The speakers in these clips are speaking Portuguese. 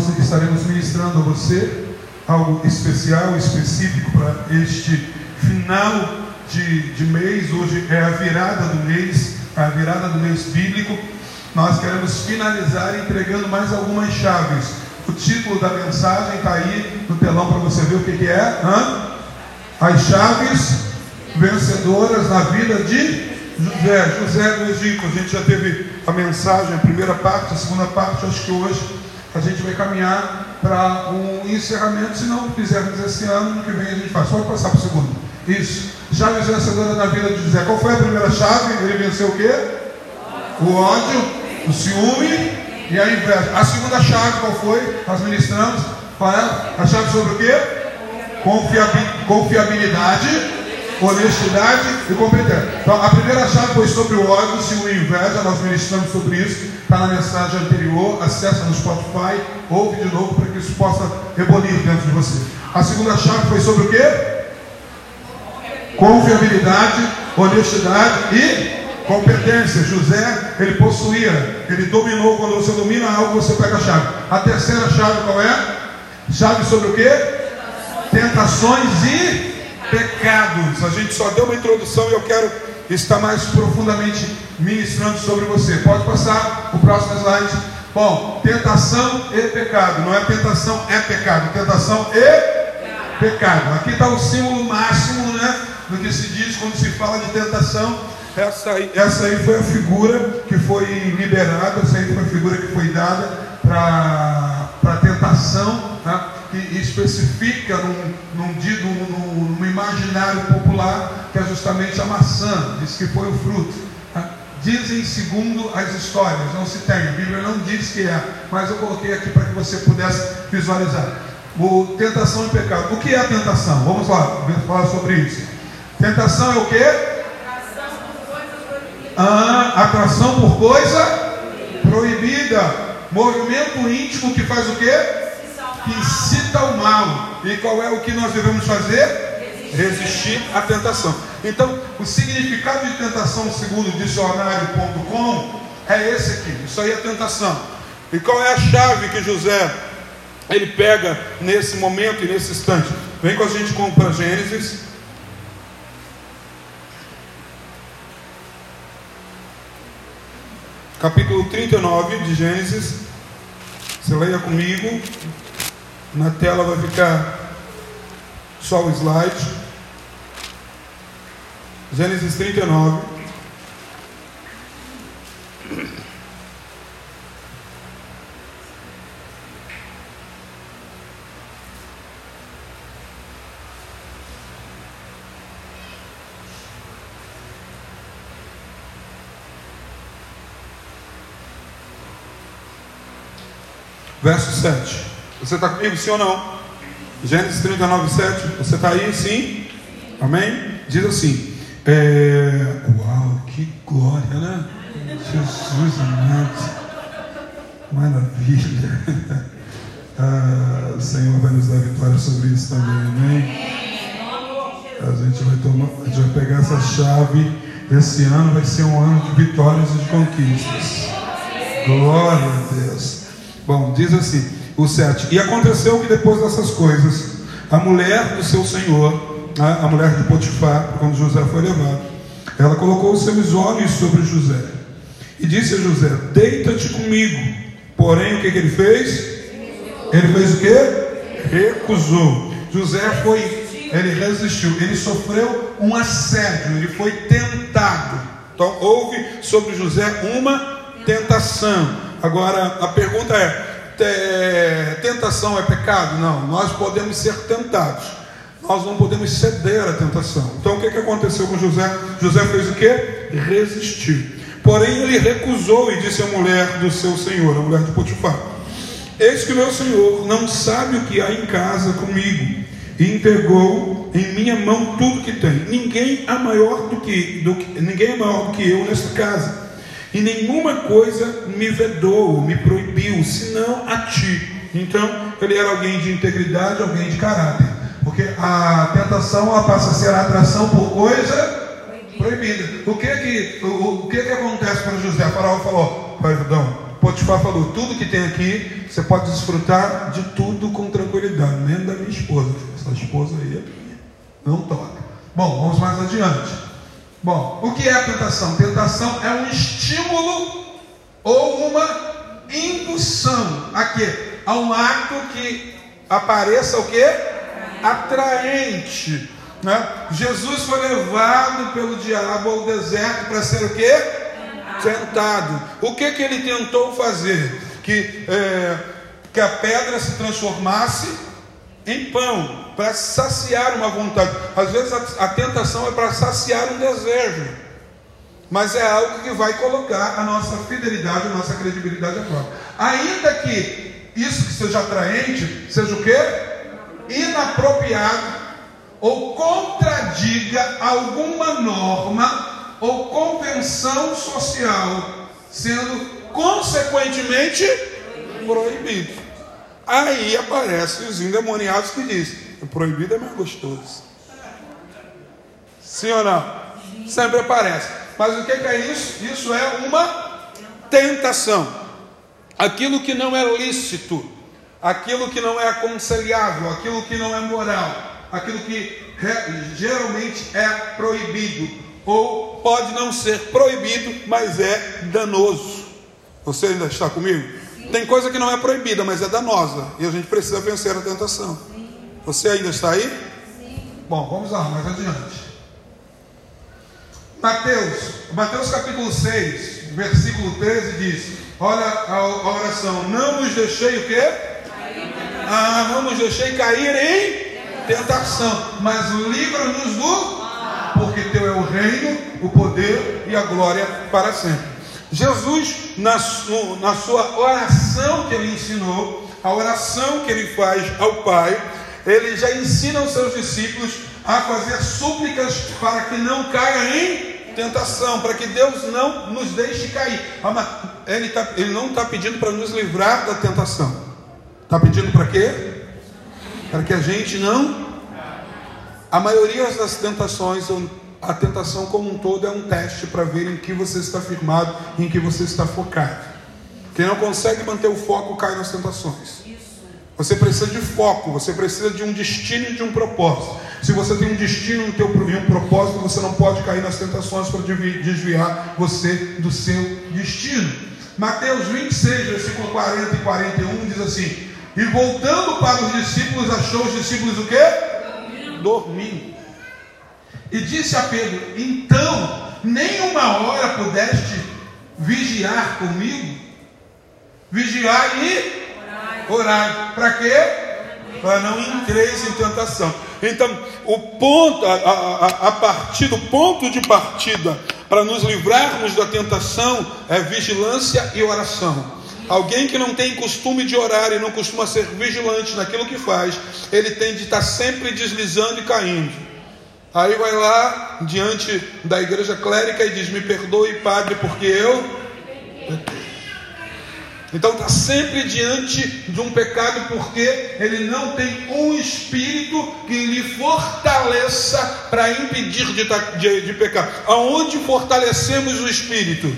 nós estaremos ministrando a você algo especial, específico para este final de, de mês. Hoje é a virada do mês, a virada do mês bíblico. Nós queremos finalizar entregando mais algumas chaves. O título da mensagem está aí no telão para você ver o que, que é. Hã? As chaves vencedoras na vida de José, José do Egito. A gente já teve a mensagem, a primeira parte, a segunda parte. Acho que hoje a gente vai caminhar para um encerramento. Se não fizermos esse ano, no que vem a gente faz. Pode passar para o segundo. Isso. Chaves vencedoras na vida de José. Qual foi a primeira chave? Ele venceu o quê? O ódio, o ciúme e a inveja. A segunda chave qual foi? Nós ministramos. A chave sobre o quê? Confiabilidade honestidade e competência. Então, a primeira chave foi sobre o ódio, ciúme e inveja. Nós ministramos sobre isso. Está na mensagem anterior. Acessa no Spotify, ouve de novo para que isso possa rebolir dentro de você. A segunda chave foi sobre o quê? Confiabilidade, honestidade e competência. José, ele possuía, ele dominou. Quando você domina algo, você pega a chave. A terceira chave qual é? Chave sobre o quê? Tentações e pecados. A gente só deu uma introdução e eu quero estar mais profundamente ministrando sobre você. Pode passar o próximo slide. Bom, tentação e pecado. Não é tentação, é pecado. Tentação e pecado. Aqui está o símbolo máximo, né? Do que se diz quando se fala de tentação. Essa aí, essa aí foi a figura que foi liberada, essa aí foi a figura que foi dada para a tentação. Né? que especifica num, num, num, imaginário popular que é justamente a maçã, diz que foi o fruto. Tá? Dizem segundo as histórias, não se tem, a Bíblia não diz que é, mas eu coloquei aqui para que você pudesse visualizar. O tentação e pecado. O que é a tentação? Vamos lá, vamos falar sobre isso. Tentação é o que? Atração por coisa proibida. Ah, atração por coisa proibida. Movimento íntimo que faz o que? que incita o mal. E qual é o que nós devemos fazer? Resistir à tentação. Então, o significado de tentação, segundo o dicionário.com, é esse aqui. Isso aí é tentação. E qual é a chave que José ele pega nesse momento e nesse instante? Vem com a gente para Gênesis. Capítulo 39 de Gênesis. Você leia comigo. Na tela vai ficar só o slide. Gênesis 39. Verso 7. Você está comigo, sim ou não? Gênesis 39, 7. Você está aí, sim? Amém? Diz assim: é... Uau, que glória, né? Jesus amado. Maravilha. Ah, o Senhor vai nos dar vitória sobre isso também, amém? A gente vai tomar, a gente vai pegar essa chave. Esse ano vai ser um ano de vitórias e de conquistas. Glória a Deus. Bom, diz assim: o 7. E aconteceu que depois dessas coisas, a mulher do seu senhor, a mulher de Potifar, quando José foi levado, ela colocou os seus olhos sobre José e disse a José: Deita-te comigo. Porém, o que, que ele fez? Ele fez o que? Recusou. José foi, ele resistiu, ele sofreu um assédio, ele foi tentado. Então, houve sobre José uma tentação. Agora, a pergunta é, tentação é pecado? Não, nós podemos ser tentados. Nós não podemos ceder à tentação. Então o que, que aconteceu com José? José fez o que? Resistiu. Porém ele recusou e disse à mulher do seu senhor, a mulher de Potifar: Eis que meu senhor não sabe o que há em casa comigo, e entregou em minha mão tudo que tem. Ninguém é maior do que, do que ninguém é maior do que eu nesta casa e nenhuma coisa me vedou, me proibiu, senão a ti. Então, ele era alguém de integridade, alguém de caráter. Porque a tentação ela passa a ser a atração por coisa proibida. O que que, o, o que, que acontece para José? Faraó falou, perdão, Potifar falou: tudo que tem aqui, você pode desfrutar de tudo com tranquilidade, menos da minha esposa. Essa esposa aí é minha. Não toca. Bom, vamos mais adiante. Bom, o que é a tentação? Tentação é um estímulo ou uma indução a quê? A um ato que apareça o quê? Atraente. Né? Jesus foi levado pelo diabo ao deserto para ser o quê? Tentado. O que, que ele tentou fazer? Que, é, que a pedra se transformasse em pão, para saciar uma vontade. Às vezes a, a tentação é para saciar um desejo, mas é algo que vai colocar a nossa fidelidade, a nossa credibilidade à prova. Ainda que isso que seja atraente, seja o que? Inapropriado ou contradiga alguma norma ou convenção social, sendo consequentemente proibido. Aí aparecem os endemoniados que dizem: o proibido é mais gostoso. Sim ou não? Sempre aparece. Mas o que é isso? Isso é uma tentação. Aquilo que não é lícito, aquilo que não é aconselhável, aquilo que não é moral aquilo que geralmente é proibido, ou pode não ser proibido, mas é danoso. Você ainda está comigo? Tem coisa que não é proibida, mas é danosa, e a gente precisa vencer a tentação. Você ainda está aí? Sim. Bom, vamos lá, mais adiante. Mateus, Mateus capítulo 6, versículo 13 diz: Olha a oração, não nos deixei o quê? Ah, não nos deixei cair em tentação, mas livra-nos do porque teu é o reino, o poder e a glória para sempre. Jesus, na, na sua oração que ele ensinou, a oração que ele faz ao Pai, ele já ensina os seus discípulos a fazer súplicas para que não caia em tentação, para que Deus não nos deixe cair. Ele, tá, ele não está pedindo para nos livrar da tentação, está pedindo para quê? para que a gente não. A maioria das tentações, a tentação como um todo é um teste para ver em que você está firmado, em que você está focado. Quem não consegue manter o foco cai nas tentações. Você precisa de foco, você precisa de um destino e de um propósito. Se você tem um destino e um propósito, você não pode cair nas tentações para desviar você do seu destino. Mateus 26, versículo 40 e 41 diz assim: e voltando para os discípulos, achou os discípulos o quê? Dormindo. E disse a Pedro: Então, nem uma hora pudeste vigiar comigo? Vigiar e orar. Para quê? Para não entreis em tentação. Então, o ponto, a, a, a partir do ponto de partida para nos livrarmos da tentação é vigilância e oração. Alguém que não tem costume de orar e não costuma ser vigilante naquilo que faz, ele tem de estar sempre deslizando e caindo. Aí vai lá diante da igreja clérica e diz: Me perdoe, padre, porque eu. Então está sempre diante de um pecado porque ele não tem um espírito que lhe fortaleça para impedir de, de, de pecar. Aonde fortalecemos o espírito?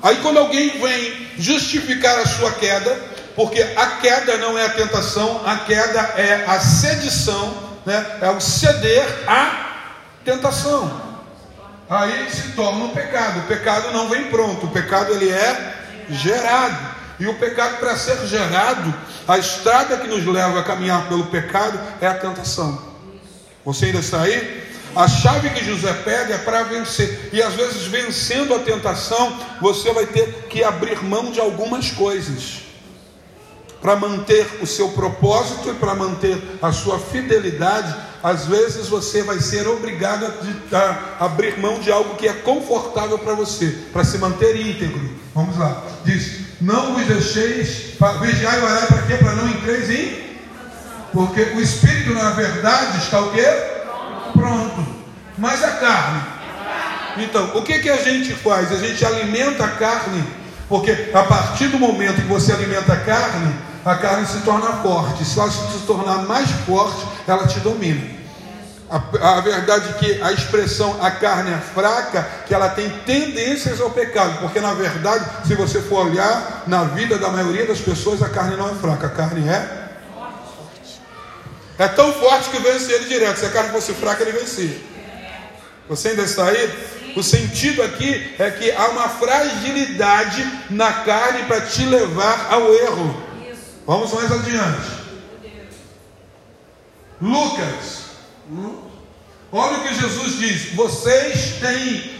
Aí quando alguém vem justificar a sua queda, porque a queda não é a tentação, a queda é a sedição, né? é o ceder à tentação. Aí se torna um pecado. O pecado não vem pronto, o pecado ele é gerado. E o pecado para ser gerado, a estrada que nos leva a caminhar pelo pecado é a tentação. Você ainda está aí? A chave que José pega é para vencer. E às vezes, vencendo a tentação, você vai ter que abrir mão de algumas coisas para manter o seu propósito e para manter a sua fidelidade. Às vezes você vai ser obrigado a, a abrir mão de algo que é confortável para você, para se manter íntegro. Vamos lá. Diz: Não vos deixeis vigiar e orar para quê? Para não entreis em. Porque o espírito, na verdade, está o quê? pronto. Mas a carne. Então, o que, que a gente faz? A gente alimenta a carne, porque a partir do momento que você alimenta a carne, a carne se torna forte. Se ela se tornar mais forte, ela te domina. A, a, verdade é que a expressão a carne é fraca, que ela tem tendências ao pecado, porque na verdade, se você for olhar na vida da maioria das pessoas, a carne não é fraca, a carne é é tão forte que vence ele direto. Se a carne fosse fraca, ele vencia. Você ainda está aí? O sentido aqui é que há uma fragilidade na carne para te levar ao erro. Vamos mais adiante. Lucas Olha o que Jesus diz: Vocês têm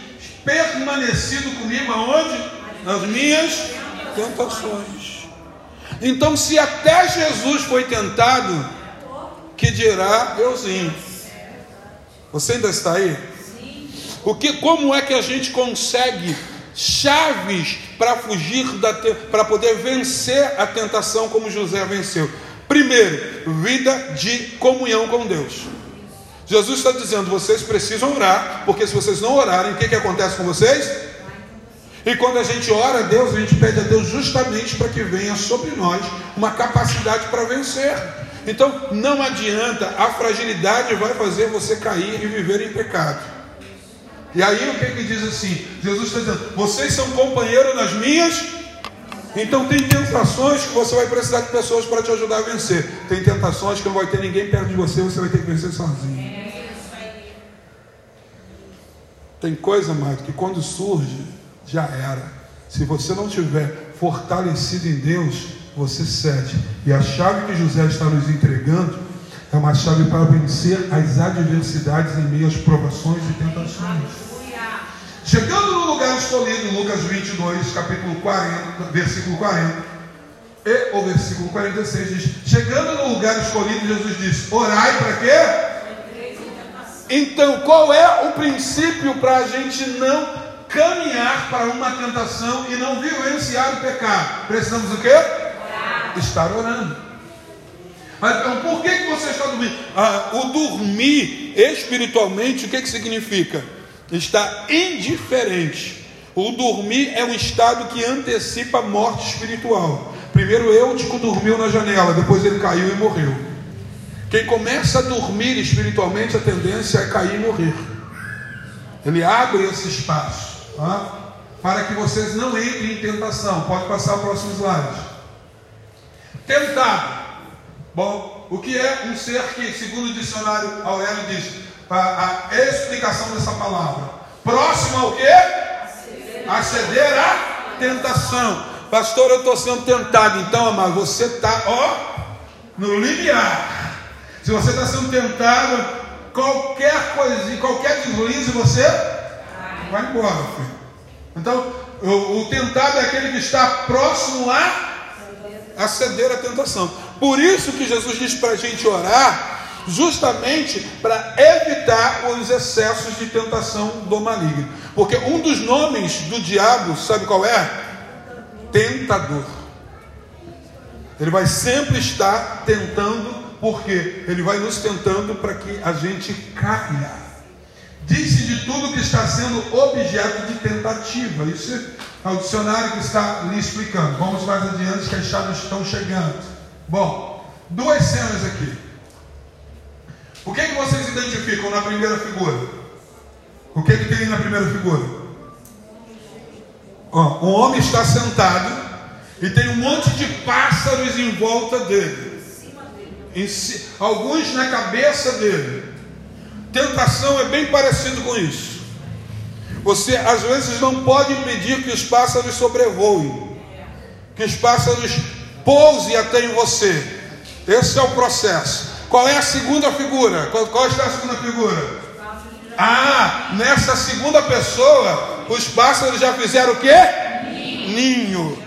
permanecido comigo aonde? Nas minhas tentações. Então, se até Jesus foi tentado, que dirá euzinho? Você ainda está aí? O que, como é que a gente consegue chaves para fugir da para poder vencer a tentação como José venceu? Primeiro, vida de comunhão com Deus. Jesus está dizendo: vocês precisam orar, porque se vocês não orarem, o que, que acontece com vocês? E quando a gente ora a Deus, a gente pede a Deus justamente para que venha sobre nós uma capacidade para vencer. Então não adianta, a fragilidade vai fazer você cair e viver em pecado. E aí o que, que diz assim? Jesus está dizendo: vocês são companheiros nas minhas então tem tentações que você vai precisar de pessoas para te ajudar a vencer. Tem tentações que não vai ter ninguém perto de você, você vai ter que vencer sozinho. Tem coisa, mais que quando surge, já era. Se você não tiver fortalecido em Deus, você cede. E a chave que José está nos entregando é uma chave para vencer as adversidades em meio às provações e tentações. Chegando no lugar escolhido, Lucas 22, capítulo 40, versículo 40, e o versículo 46 diz: Chegando no lugar escolhido, Jesus diz: Orai para quê? Então, qual é o princípio para a gente não caminhar para uma tentação e não vivenciar o pecado? Precisamos o quê? Orar. Estar orando. Então, por que, que você está dormindo? Ah, o dormir espiritualmente, o que, que significa? está indiferente. O dormir é um estado que antecipa a morte espiritual. Primeiro Eutico dormiu na janela, depois ele caiu e morreu. Quem começa a dormir espiritualmente, a tendência é cair e morrer. Ele abre esse espaço tá? para que vocês não entrem em tentação. Pode passar o próximo slide. Tentado. Bom, o que é um ser que, segundo o dicionário Aurélio diz, a, a explicação dessa palavra. Próximo ao quê? A ceder à tentação. Pastor, eu estou sendo tentado. Então, amado, você está, ó, no limiar. Se você está sendo tentado, qualquer coisinha, qualquer deslize, você vai embora, filho. Então, o, o tentado é aquele que está próximo a, a ceder à tentação. Por isso que Jesus diz para a gente orar justamente para evitar os excessos de tentação do maligno. Porque um dos nomes do diabo, sabe qual é? Tentador. Ele vai sempre estar tentando, porque ele vai nos tentando para que a gente caia. Disse de tudo que está sendo objeto de tentativa. Isso é o dicionário que está lhe explicando. Vamos mais adiante, que as chaves estão chegando. Bom, duas cenas aqui. O que, é que vocês identificam na primeira figura? O que, é que tem na primeira figura? Ó, um homem está sentado e tem um monte de pássaros em volta dele. Em si, alguns na cabeça dele. Tentação é bem parecido com isso. Você às vezes não pode impedir que os pássaros sobrevoem, que os pássaros pousem até em você. Esse é o processo. Qual é a segunda figura? Qual, qual é a segunda figura? Ah, nessa segunda pessoa, os pássaros já fizeram o quê? Ninho.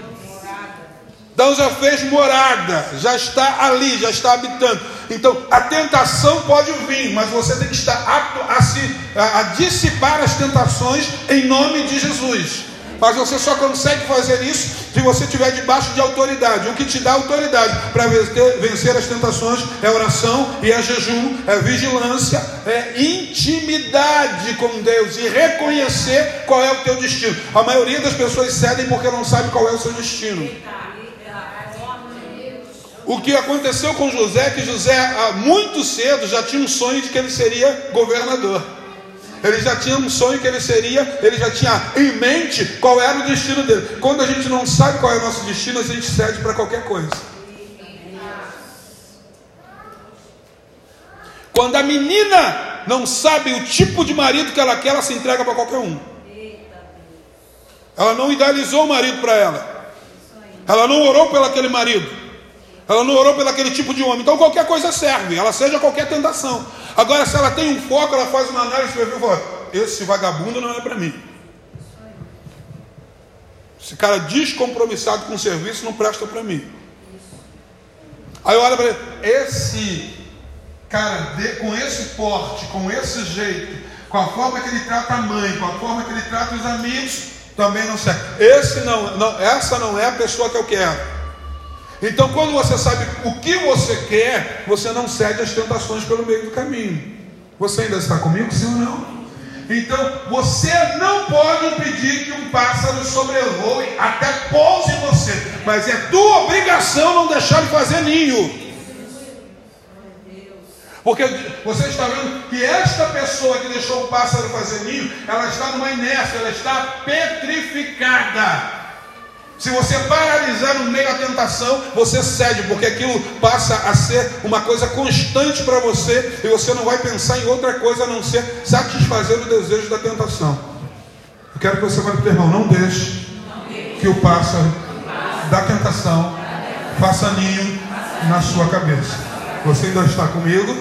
Então já fez morada, já está ali, já está habitando. Então a tentação pode vir, mas você tem que estar apto a, se, a, a dissipar as tentações em nome de Jesus. Mas você só consegue fazer isso se você estiver debaixo de autoridade. O que te dá autoridade para vencer as tentações é oração e é jejum, é vigilância, é intimidade com Deus e reconhecer qual é o teu destino. A maioria das pessoas cedem porque não sabe qual é o seu destino. O que aconteceu com José é que José, muito cedo, já tinha um sonho de que ele seria governador. Ele já tinha um sonho que ele seria, ele já tinha em mente qual era o destino dele. Quando a gente não sabe qual é o nosso destino, a gente cede para qualquer coisa. Quando a menina não sabe o tipo de marido que ela quer, ela se entrega para qualquer um. Ela não idealizou o marido para ela. Ela não orou pelo aquele marido. Ela não orou pelo aquele tipo de homem. Então qualquer coisa serve, ela seja qualquer tentação. Agora, se ela tem um foco, ela faz uma análise e fala: esse vagabundo não é para mim. Esse cara descompromissado com o serviço não presta para mim. Aí eu olho para ele, esse cara de, com esse porte, com esse jeito, com a forma que ele trata a mãe, com a forma que ele trata os amigos, também não serve. Esse não, não, essa não é a pessoa que eu quero. Então, quando você sabe o que você quer, você não cede às tentações pelo meio do caminho. Você ainda está comigo, sim ou não? Então, você não pode impedir que um pássaro sobrevoe, até pouse você, mas é tua obrigação não deixar ele fazer ninho. Porque você está vendo que esta pessoa que deixou o pássaro fazer ninho, ela está numa inércia, ela está petrificada. Se você paralisar no meio da tentação, você cede, porque aquilo passa a ser uma coisa constante para você, e você não vai pensar em outra coisa a não ser satisfazer o desejo da tentação. Eu quero que você vá para o irmão, não deixe que o pássaro da tentação faça ninho na sua cabeça. Você ainda está comigo?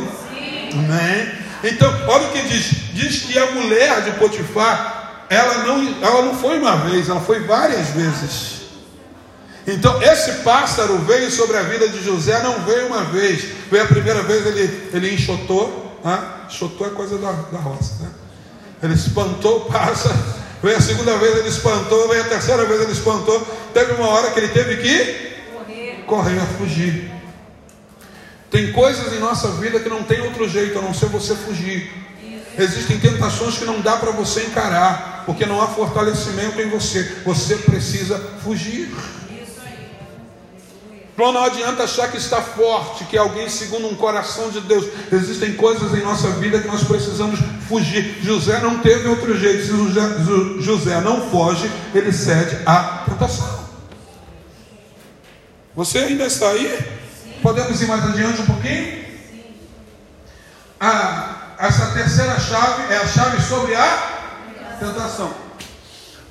Amém? Então, olha o que diz: diz que a mulher de Potifar, ela não, ela não foi uma vez, ela foi várias vezes. Então, esse pássaro veio sobre a vida de José, não veio uma vez. Veio a primeira vez, ele, ele enxotou. Né? Enxotou é coisa da, da roça. Né? Ele espantou o pássaro. Veio a segunda vez, ele espantou. Veio a terceira vez, ele espantou. Teve uma hora que ele teve que correr, correr fugir. Tem coisas em nossa vida que não tem outro jeito a não ser você fugir. Existem tentações que não dá para você encarar, porque não há fortalecimento em você. Você precisa fugir. Então não adianta achar que está forte, que é alguém segundo um coração de Deus. Existem coisas em nossa vida que nós precisamos fugir. José não teve outro jeito. Se José não foge, ele cede à tentação. Você ainda está aí? Sim. Podemos ir mais adiante um pouquinho? Ah, essa terceira chave é a chave sobre a tentação.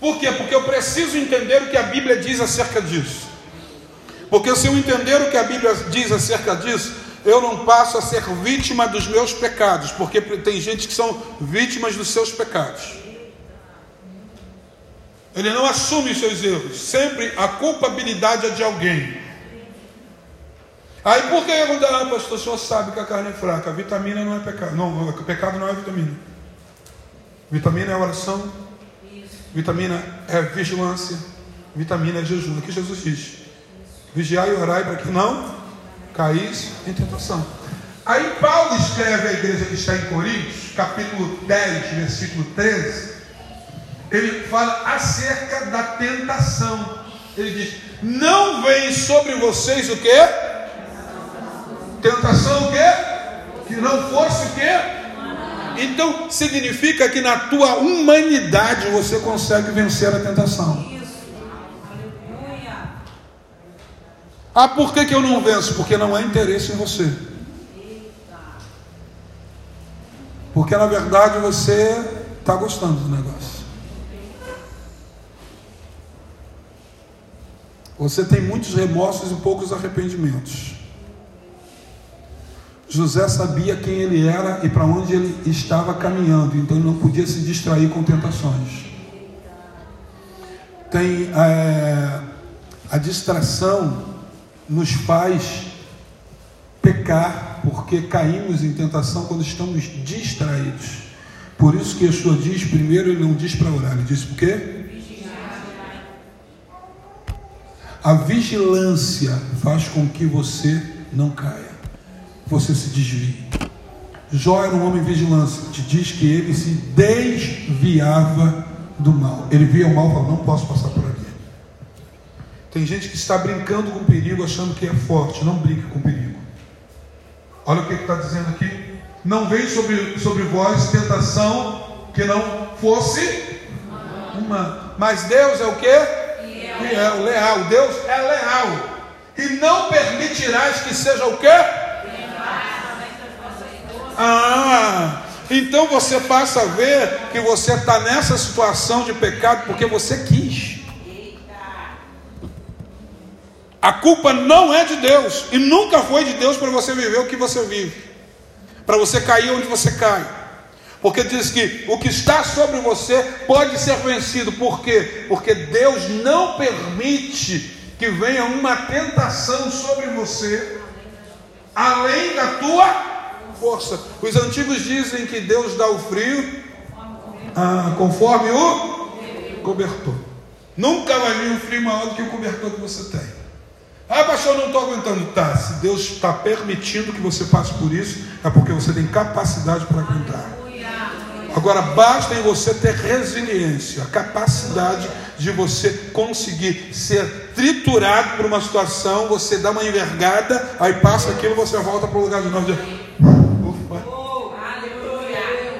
Por quê? Porque eu preciso entender o que a Bíblia diz acerca disso. Porque se eu entender o que a Bíblia diz acerca disso, eu não passo a ser vítima dos meus pecados, porque tem gente que são vítimas dos seus pecados. Ele não assume os seus erros, sempre a culpabilidade é de alguém. Aí por que? Ah, pastor, o senhor sabe que a carne é fraca, a vitamina não é pecado. Não, pecado não é vitamina. Vitamina é oração, vitamina é vigilância, vitamina é jejum. Aqui Jesus diz. Vigiai e orai para que não caís em tentação. Aí Paulo escreve à igreja que está em Coríntios, capítulo 10, versículo 13. Ele fala acerca da tentação. Ele diz: Não vem sobre vocês o que? Tentação o que? Que não fosse o que? Então significa que na tua humanidade você consegue vencer a tentação. Ah, por que, que eu não venço? Porque não há interesse em você. Porque na verdade você está gostando do negócio. Você tem muitos remorsos e poucos arrependimentos. José sabia quem ele era e para onde ele estava caminhando, então ele não podia se distrair com tentações. Tem é, a distração nos faz pecar, porque caímos em tentação quando estamos distraídos. Por isso que Yeshua diz, primeiro ele não diz para orar, ele diz por quê? A vigilância faz com que você não caia, você se desvie. Jó era um homem vigilância, te diz que ele se desviava do mal. Ele via o mal e falava, não posso passar por aqui. Tem gente que está brincando com perigo, achando que é forte. Não brinque com perigo. Olha o que está dizendo aqui. Não veio sobre, sobre vós tentação que não fosse uma. Mas Deus é o que? Fiel, leal. Deus é leal. E não permitirás que seja o quê? Ah, então você passa a ver que você está nessa situação de pecado porque você quis. A culpa não é de Deus e nunca foi de Deus para você viver o que você vive, para você cair onde você cai. Porque diz que o que está sobre você pode ser vencido. Por quê? Porque Deus não permite que venha uma tentação sobre você, além da tua força. Os antigos dizem que Deus dá o frio ah, conforme o cobertor. Nunca vai vir um frio maior do que o cobertor que você tem. Ah, pastor, não estou aguentando. Tá, se Deus está permitindo que você passe por isso, é porque você tem capacidade para aguentar. Agora, basta em você ter resiliência, a capacidade de você conseguir ser triturado por uma situação, você dá uma envergada, aí passa aquilo, você volta para o lugar de novo.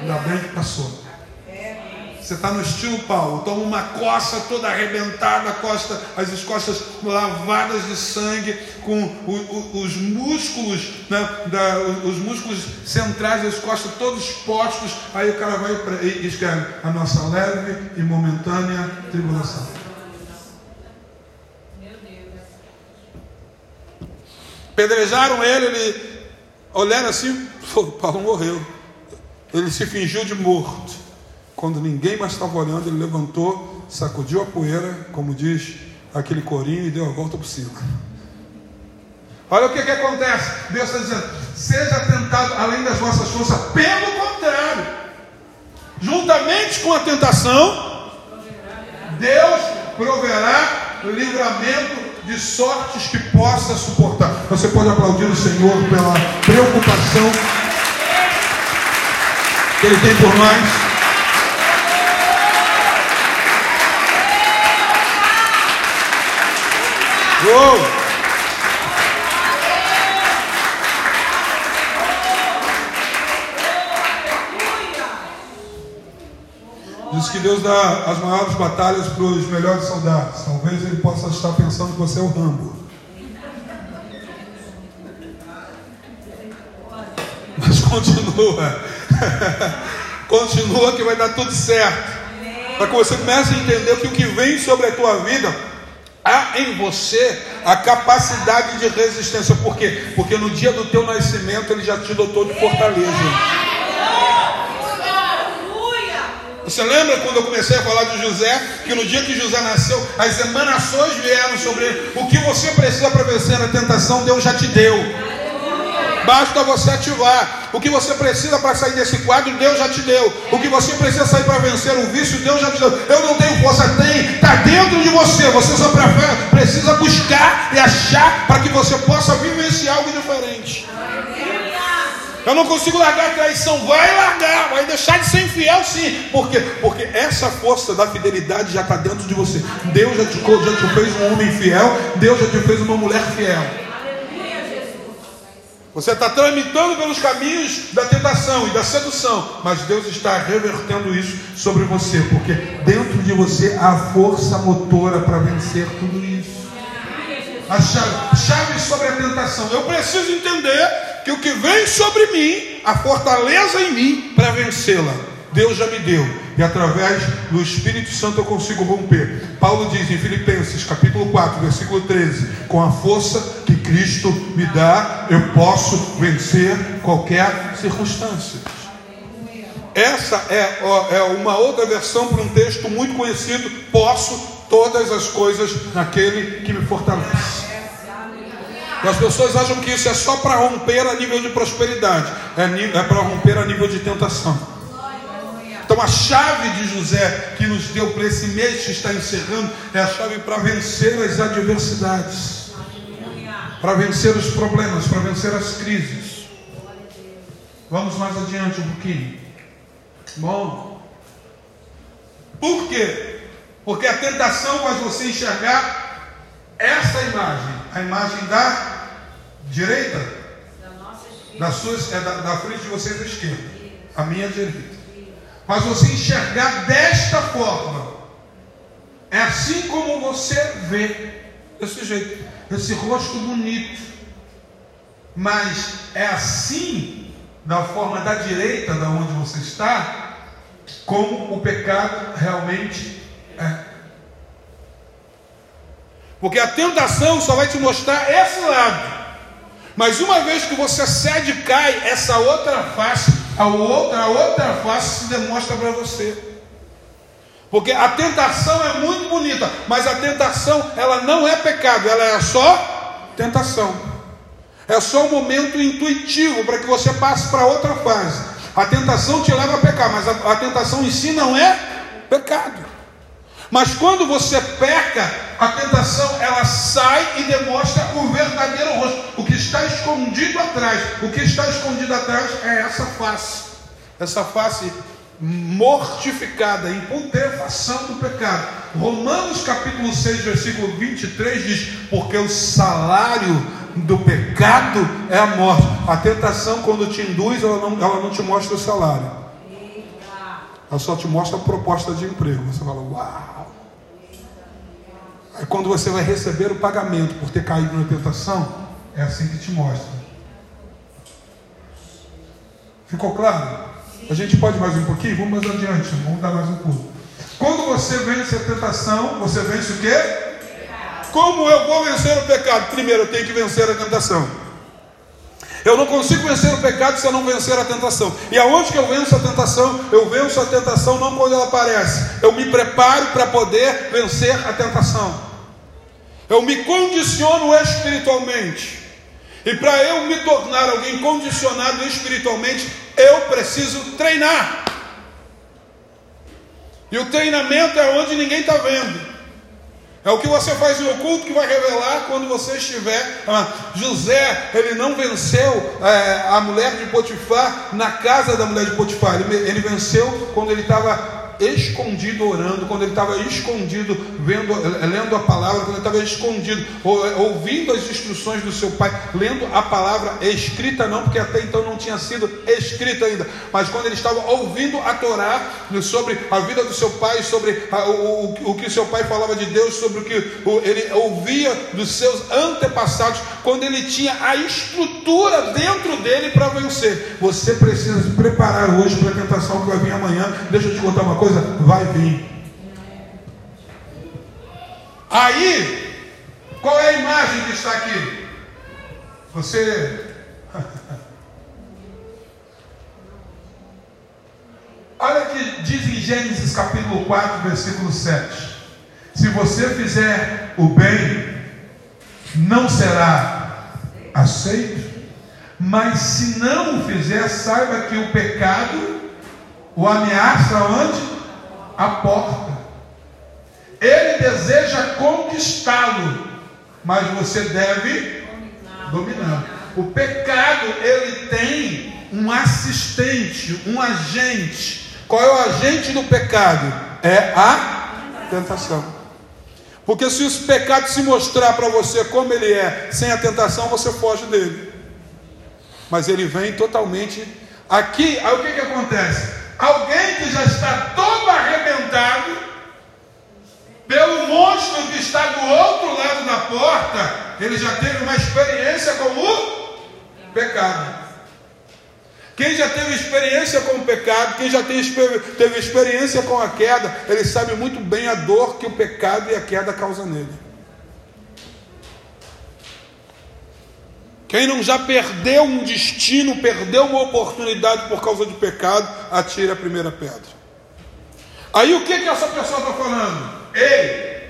Ainda bem que passou. Você está no estilo Paulo, toma uma coça toda arrebentada, costa, as costas lavadas de sangue, com o, o, os músculos, né, da, os músculos centrais das costas todos expostos. Aí o cara vai e escreve a nossa leve e momentânea tribulação. Pedrejaram ele, ele olharam assim, Paulo morreu. Ele se fingiu de morto. Quando ninguém mais estava olhando, ele levantou, sacudiu a poeira, como diz aquele corinho, e deu a volta por cima. Olha o que, que acontece. Deus está dizendo: seja tentado além das vossas forças. Pelo contrário, juntamente com a tentação, Deus proverá livramento de sortes que possa suportar. Você pode aplaudir o Senhor pela preocupação que Ele tem por nós. Uou! Diz que Deus dá as maiores batalhas para os melhores soldados. Talvez ele possa estar pensando que você é o Rambo. Mas continua. continua que vai dar tudo certo. Para que você comece a entender que o que vem sobre a tua vida há em você a capacidade de resistência. Por quê? Porque no dia do teu nascimento ele já te dotou de fortaleza. Você lembra quando eu comecei a falar de José? Que no dia que José nasceu, as emanações vieram sobre ele. O que você precisa para vencer a tentação, Deus já te deu. Basta você ativar. O que você precisa para sair desse quadro, Deus já te deu. O que você precisa sair para vencer o vício, Deus já te deu. Eu não tenho força, tem, está dentro de você. Você só precisa buscar e achar para que você possa vivenciar algo diferente. Eu não consigo largar a traição. Vai largar, vai deixar de ser infiel sim. Por quê? Porque essa força da fidelidade já está dentro de você. Deus já te, já te fez um homem fiel, Deus já te fez uma mulher fiel. Você está tramitando pelos caminhos da tentação e da sedução, mas Deus está revertendo isso sobre você, porque dentro de você há força motora para vencer tudo isso. A chave, chave sobre a tentação. Eu preciso entender que o que vem sobre mim, a fortaleza em mim para vencê-la, Deus já me deu. E através do Espírito Santo eu consigo romper. Paulo diz em Filipenses, capítulo 4, versículo 13: Com a força Cristo me dá, eu posso vencer qualquer circunstância. Essa é, é uma outra versão para um texto muito conhecido: Posso todas as coisas naquele que me fortalece. As pessoas acham que isso é só para romper a nível de prosperidade, é, é para romper a nível de tentação. Então a chave de José que nos deu para esse mês que está encerrando é a chave para vencer as adversidades, para vencer os problemas, para vencer as crises. Vamos mais adiante um pouquinho. Bom, por quê? Porque a tentação faz você enxergar essa imagem, a imagem da direita, da, suas, é da, da frente de vocês à esquerda, a minha direita. Mas você enxergar desta forma, é assim como você vê, desse jeito, esse rosto bonito. Mas é assim, da forma da direita, da onde você está, como o pecado realmente é. Porque a tentação só vai te mostrar esse lado. Mas uma vez que você cede e cai, essa outra face, a outra, a outra face se demonstra para você. Porque a tentação é muito bonita, mas a tentação ela não é pecado, ela é só tentação. É só um momento intuitivo para que você passe para outra fase. A tentação te leva a pecar, mas a, a tentação em si não é pecado. Mas quando você peca, a tentação ela sai e demonstra o verdadeiro rosto, o que está escondido atrás. O que está escondido atrás é essa face, essa face mortificada, em putrefação do pecado. Romanos capítulo 6, versículo 23 diz: Porque o salário do pecado é a morte. A tentação, quando te induz, ela não, ela não te mostra o salário. Ela só te mostra a proposta de emprego. Você fala, uau. Aí quando você vai receber o pagamento por ter caído na tentação, é assim que te mostra. Ficou claro? A gente pode mais um pouquinho? Vamos mais adiante, vamos dar mais um pulo. Quando você vence a tentação, você vence o quê? Como eu vou vencer o pecado? Primeiro eu tenho que vencer a tentação. Eu não consigo vencer o pecado se eu não vencer a tentação. E aonde que eu venço a tentação? Eu venço a tentação não quando ela aparece. Eu me preparo para poder vencer a tentação. Eu me condiciono espiritualmente. E para eu me tornar alguém condicionado espiritualmente, eu preciso treinar. E o treinamento é onde ninguém está vendo. É o que você faz em oculto que vai revelar quando você estiver. Ah, José, ele não venceu é, a mulher de Potifar na casa da mulher de Potifar. Ele, ele venceu quando ele estava escondido orando, quando ele estava escondido vendo, lendo a palavra, quando ele estava escondido ouvindo as instruções do seu pai, lendo a palavra escrita não, porque até então não tinha sido escrita ainda, mas quando ele estava ouvindo a Torá sobre a vida do seu pai, sobre a, o, o, o, que seu pai falava de Deus, sobre o que o, ele ouvia dos seus antepassados, quando ele tinha a estrutura dentro dele para vencer. Você precisa se preparar hoje para a tentação que vai vir amanhã. Deixa eu te contar uma coisa coisa vai vir. Aí, qual é a imagem que está aqui? Você. Olha que diz em Gênesis capítulo 4, versículo 7. Se você fizer o bem, não será aceito, mas se não o fizer, saiba que o pecado o ameaça onde? A porta. Ele deseja conquistá-lo, mas você deve dominar. O pecado, ele tem um assistente, um agente. Qual é o agente do pecado? É a tentação. Porque se o pecado se mostrar para você como ele é, sem a tentação, você foge dele. Mas ele vem totalmente. Aqui, aí o que, que acontece? Alguém que já está todo arrebentado pelo monstro que está do outro lado da porta, ele já teve uma experiência com o pecado. Quem já teve experiência com o pecado, quem já teve experiência com a queda, ele sabe muito bem a dor que o pecado e a queda causam nele. Quem não já perdeu um destino, perdeu uma oportunidade por causa de pecado, atire a primeira pedra. Aí o que, que essa pessoa está falando? Ei,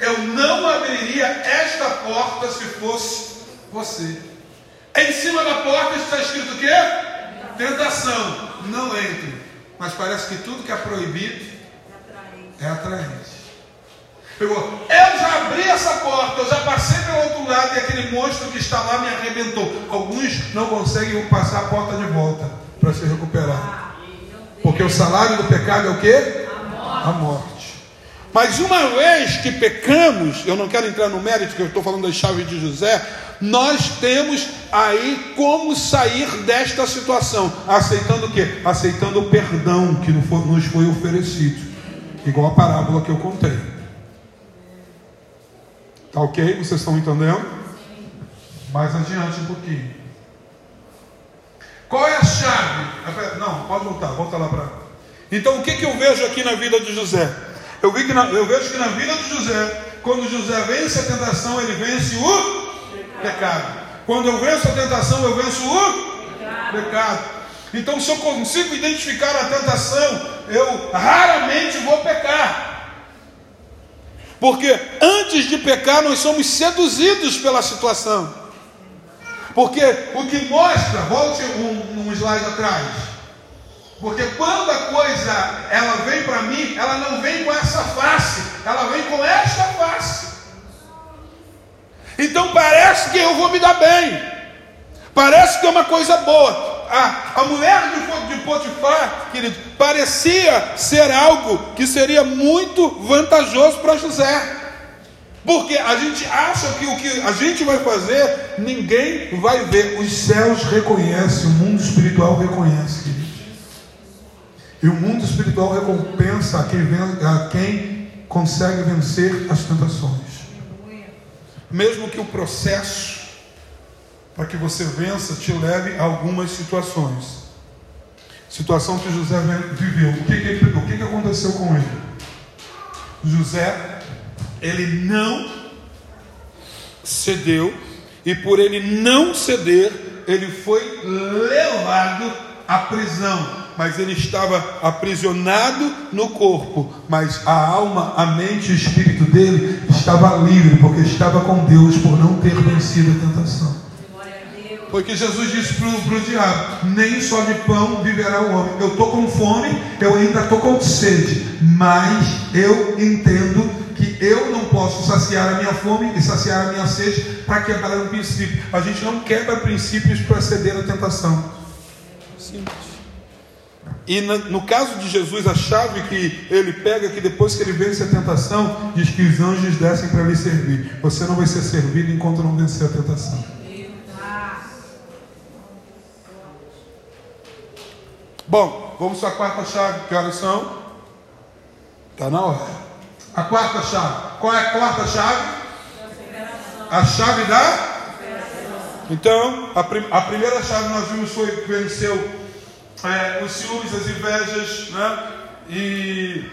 eu não abriria esta porta se fosse você. Em cima da porta está escrito o quê? Tentação. Não entre. Mas parece que tudo que é proibido é atraente. Eu, eu já abri essa porta, eu já lado e aquele monstro que está lá me arrebentou. Alguns não conseguem passar a porta de volta para se recuperar. Porque o salário do pecado é o que? A morte. Mas uma vez que pecamos, eu não quero entrar no mérito, que eu estou falando das chaves de José, nós temos aí como sair desta situação, aceitando o quê? Aceitando o perdão que nos foi oferecido, igual a parábola que eu contei. Tá ok? Vocês estão entendendo? Mais adiante um pouquinho. Qual é a chave? Não, pode voltar, volta lá para. Então o que, que eu vejo aqui na vida de José? Eu, vi que na, eu vejo que na vida de José, quando José vence a tentação, ele vence o pecado. Quando eu venço a tentação, eu venço o pecado. Então, se eu consigo identificar a tentação, eu raramente vou pecar. Porque antes de pecar, nós somos seduzidos pela situação. Porque o que mostra, volte um, um slide atrás. Porque quando a coisa ela vem para mim, ela não vem com essa face, ela vem com esta face. Então parece que eu vou me dar bem. Parece que é uma coisa boa. A, a mulher de, de Potifar, querido, parecia ser algo que seria muito vantajoso para José. Porque a gente acha que o que a gente vai fazer, ninguém vai ver. Os céus reconhecem, o mundo espiritual reconhece, querido. E o mundo espiritual recompensa a quem, a quem consegue vencer as tentações mesmo que o processo para que você vença te leve a algumas situações. Situação que José viveu. O que, que, o que, que aconteceu com ele? José, ele não cedeu, e por ele não ceder, ele foi levado à prisão mas ele estava aprisionado no corpo, mas a alma, a mente e o espírito dele estava livre, porque estava com Deus por não ter vencido a tentação. Porque Jesus disse para o diabo: Nem só de pão viverá o homem. Eu estou com fome, eu ainda estou com sede, mas eu entendo que eu não posso saciar a minha fome e saciar a minha sede para quebrar um princípio. A gente não quebra princípios para ceder à tentação. Simples. E no caso de Jesus, a chave que ele pega, que depois que ele vence a tentação, diz que os anjos descem para lhe servir. Você não vai ser servido enquanto não vencer a tentação. Bom, vamos para a quarta chave. Que horas são? Está na hora. A quarta chave. Qual é a quarta chave? A chave da? Então, a, prim a primeira chave nós vimos foi que venceu é, os ciúmes, as invejas né? e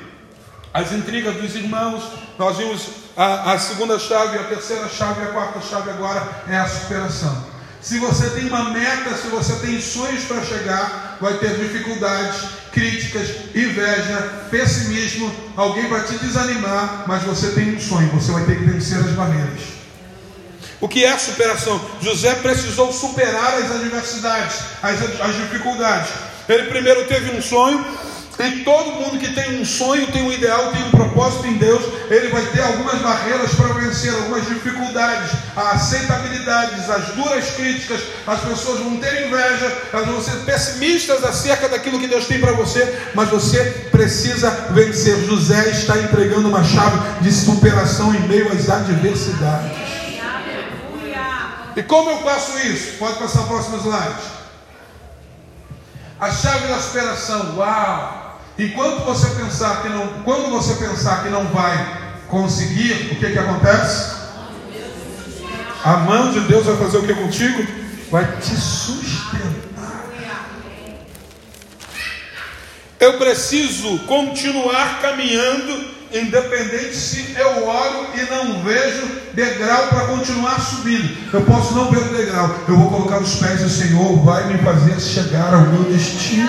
as intrigas dos irmãos. Nós vimos a, a segunda chave, a terceira chave a quarta chave agora é a superação. Se você tem uma meta, se você tem sonhos para chegar, vai ter dificuldades, críticas, inveja, pessimismo, alguém para te desanimar, mas você tem um sonho, você vai ter que vencer as barreiras. O que é superação? José precisou superar as adversidades, as, as dificuldades. Ele primeiro teve um sonho, e todo mundo que tem um sonho, tem um ideal, tem um propósito em Deus, ele vai ter algumas barreiras para vencer, algumas dificuldades, aceitabilidades, as duras críticas, as pessoas vão ter inveja, elas vão ser pessimistas acerca daquilo que Deus tem para você, mas você precisa vencer. José está entregando uma chave de superação em meio às adversidades. E como eu faço isso? Pode passar o próximo slide. A chave da superação, uau! Enquanto você pensar que não, quando você pensar que não vai conseguir, o que que acontece? A mão de Deus vai fazer o que contigo? Vai te sustentar. Eu preciso continuar caminhando independente se eu olho e não vejo degrau para continuar subindo. Eu posso não ver o degrau, eu vou colocar os pés do Senhor, vai me fazer chegar ao meu destino.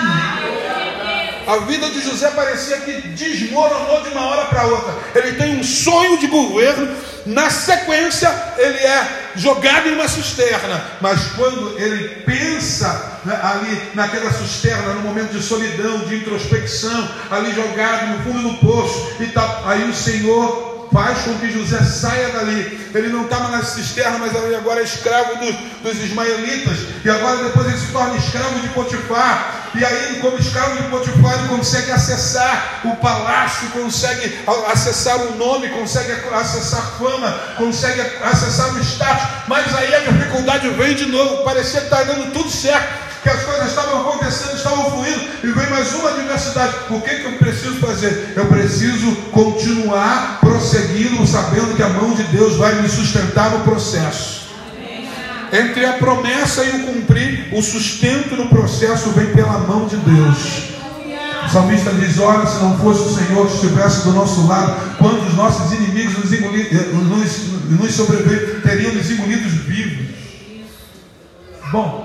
A vida de José parecia que desmoronou de uma hora para outra. Ele tem um sonho de governo, na sequência ele é jogado em uma cisterna. Mas quando ele pensa né, ali naquela cisterna, no momento de solidão, de introspecção, ali jogado no fundo do poço, e tal, aí o Senhor faz com que José saia dali. Ele não estava na cisterna, mas agora é escravo dos, dos ismaelitas. E agora depois ele se torna escravo de Potifar. E aí, como escravo de Potifar, ele consegue acessar o palácio, consegue acessar o nome, consegue acessar fama, consegue acessar o status. Mas aí a dificuldade vem de novo. Parecia que está dando tudo certo que as coisas estavam acontecendo, estavam fluindo, e vem mais uma adversidade. O que, que eu preciso fazer? Eu preciso continuar prosseguindo, sabendo que a mão de Deus vai me sustentar no processo. Entre a promessa e o cumprir, o sustento no processo vem pela mão de Deus. O salmista diz: Olha, se não fosse o Senhor que estivesse do nosso lado, quando os nossos inimigos nos, engoli, eh, nos, nos teriam nos engolidos vivos. Bom,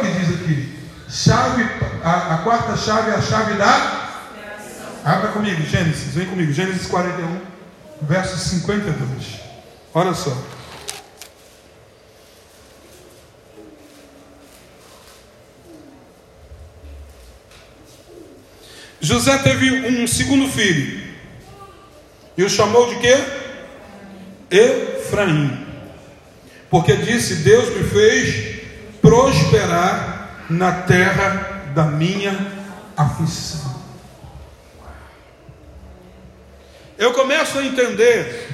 que diz aqui. Chave, a, a quarta chave é a chave da. Abra comigo, Gênesis, vem comigo, Gênesis 41, verso 52. Olha só. José teve um segundo filho. E o chamou de quê? Efraim. Porque disse: Deus me fez prosperar na terra da minha aflição. Eu começo a entender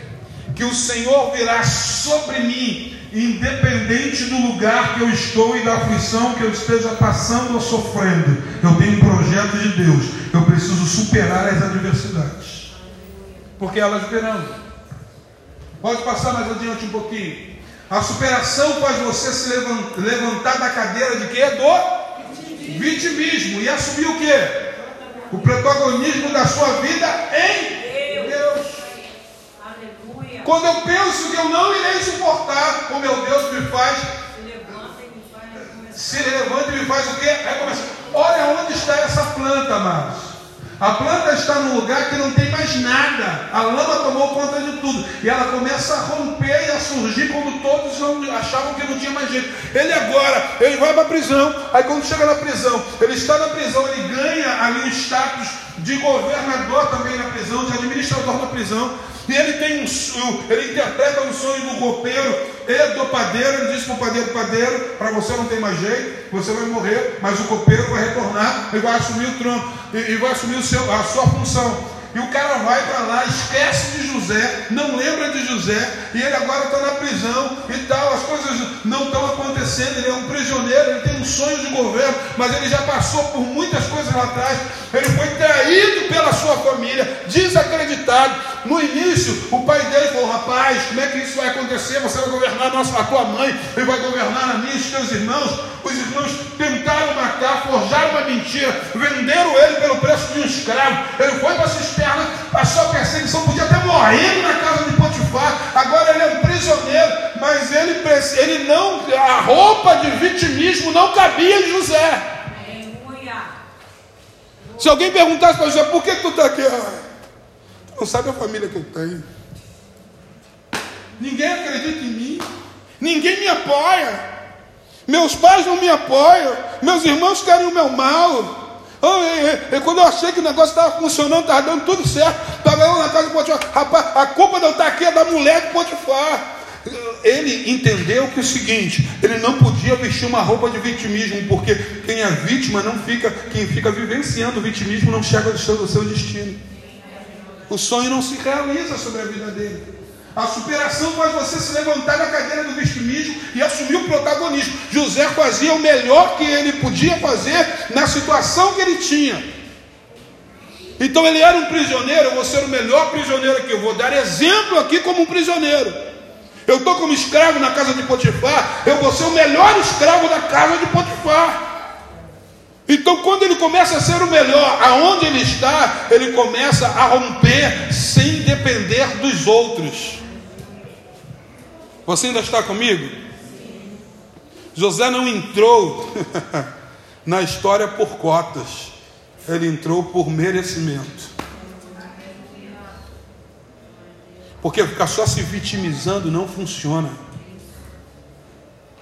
que o Senhor virá sobre mim, independente do lugar que eu estou e da aflição que eu esteja passando ou sofrendo. Eu tenho um projeto de Deus. Eu preciso superar as adversidades. Porque elas virão. Pode passar mais adiante um pouquinho. A superação faz você se levantar da cadeira de quê? Do vitimismo. E assumir o quê? O protagonismo da sua vida em Deus. Quando eu penso que eu não irei suportar, o meu Deus me faz. Se levanta e me faz o quê? Aí começa. Olha onde está essa planta, amados. A planta está num lugar que não tem mais nada. A lama tomou conta de tudo. E ela começa a romper e a surgir quando todos achavam que não tinha mais jeito. Ele agora, ele vai para a prisão. Aí quando chega na prisão, ele está na prisão, ele ganha ali o status de governador também na prisão, de administrador da prisão. E ele tem um ele interpreta um sonho do copeiro e do padeiro. Ele diz para o padeiro: padeiro, para você não tem mais jeito, você vai morrer, mas o copeiro vai retornar e vai assumir o trono e, e vai assumir seu, a sua função. E o cara vai para lá, esquece de José, não lembra de José, e ele agora está na prisão e tal, as coisas não estão acontecendo, ele é um prisioneiro, ele tem um sonho de governo, mas ele já passou por muitas coisas lá atrás, ele foi traído pela sua família, desacreditado. No início, o pai dele falou: rapaz, como é que isso vai acontecer? Você vai governar a, nossa, a tua mãe, ele vai governar a mim e os teus irmãos. Os irmãos tentaram matar, forjaram uma mentira, venderam ele pelo preço de um escravo. Ele foi para a cisterna, passou a perseguição, podia ter morrido na casa de Potifar. Agora ele é um prisioneiro, mas ele, ele não, a roupa de vitimismo não cabia em José. Se alguém perguntasse para José, por que tu está aqui? Ah, tu não sabe a família que eu tenho. Ninguém acredita em mim. Ninguém me apoia. Meus pais não me apoiam. Meus irmãos querem o meu mal. E, quando eu achei que o negócio estava funcionando, estava dando tudo certo, estava eu na casa de Potifar. Rapaz, a culpa de eu estar aqui é da mulher de Potifar. Ele entendeu que é o seguinte, ele não podia vestir uma roupa de vitimismo, porque quem é vítima não fica, quem fica vivenciando o vitimismo não chega ao seu destino. O sonho não se realiza sobre a vida dele. A superação faz você se levantar da cadeira do vitimismo e assumir o protagonismo. José fazia o melhor que ele podia fazer na situação que ele tinha. Então ele era um prisioneiro, eu vou ser o melhor prisioneiro aqui. Eu vou dar exemplo aqui como um prisioneiro. Eu estou como escravo na casa de Potifar, eu vou ser o melhor escravo da casa de Potifar. Então, quando ele começa a ser o melhor, aonde ele está, ele começa a romper sem depender dos outros. Você ainda está comigo? José não entrou na história por cotas, ele entrou por merecimento. Porque ficar só se vitimizando não funciona.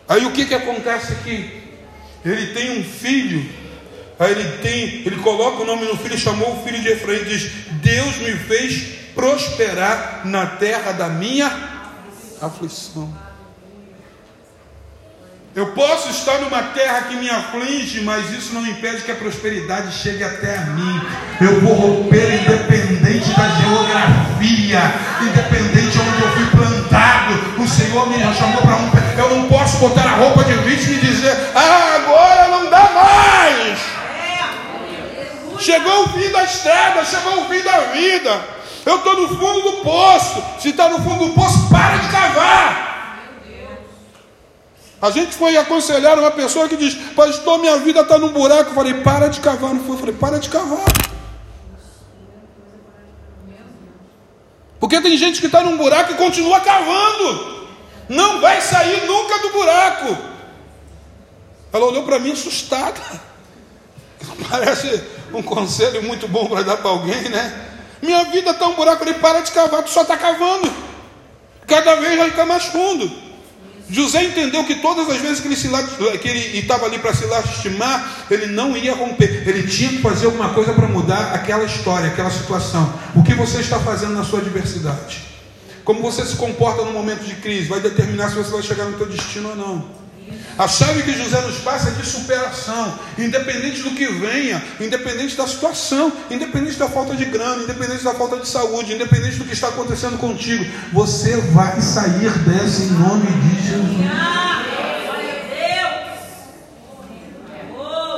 Aí o que, que acontece aqui? Ele tem um filho, aí ele tem, ele coloca o nome no filho, chamou o filho de Efraim e diz: Deus me fez prosperar na terra da minha aflição. Eu posso estar numa terra que me aflige, mas isso não impede que a prosperidade chegue até a mim. Eu vou romper independente da geografia, independente de onde eu fui plantado. O Senhor me chamou para um. Eu não posso botar a roupa de vítima e dizer, ah, agora não dá mais. Chegou o fim da estrada, chegou o fim da vida. Eu estou no fundo do poço. Se está no fundo do poço, para de cavar. A gente foi aconselhar uma pessoa que diz, pastor, minha vida está num buraco. Eu falei, para de cavar. Não foi? Eu falei, para de cavar. Porque tem gente que está num buraco e continua cavando. Não vai sair nunca do buraco. Ela olhou para mim assustada. Parece um conselho muito bom para dar para alguém, né? Minha vida está um buraco. Falei, para de cavar, tu só está cavando. Cada vez vai ficar mais fundo. José entendeu que todas as vezes que ele, que ele estava ali para se lastimar, ele não ia romper, ele tinha que fazer alguma coisa para mudar aquela história, aquela situação. O que você está fazendo na sua adversidade? Como você se comporta no momento de crise vai determinar se você vai chegar no seu destino ou não. A chave que José nos passa é de superação, independente do que venha, independente da situação, independente da falta de grana, independente da falta de saúde, independente do que está acontecendo contigo, você vai sair dessa em nome de Jesus.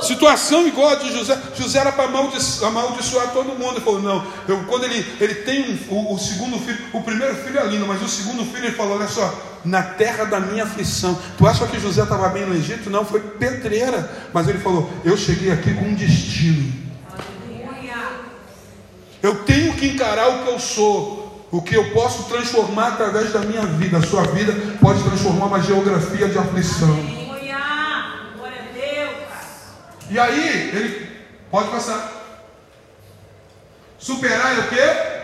Situação igual a de José. José era para amaldiçoar, amaldiçoar todo mundo. Ele falou: Não, eu, quando ele, ele tem um, o, o, segundo filho, o primeiro filho é lindo, mas o segundo filho ele falou: Olha só, na terra da minha aflição. Tu acha que José estava bem no Egito? Não, foi pedreira. Mas ele falou: Eu cheguei aqui com um destino. Eu tenho que encarar o que eu sou, o que eu posso transformar através da minha vida. A sua vida pode transformar uma geografia de aflição. E aí, ele pode passar. Superar é o quê?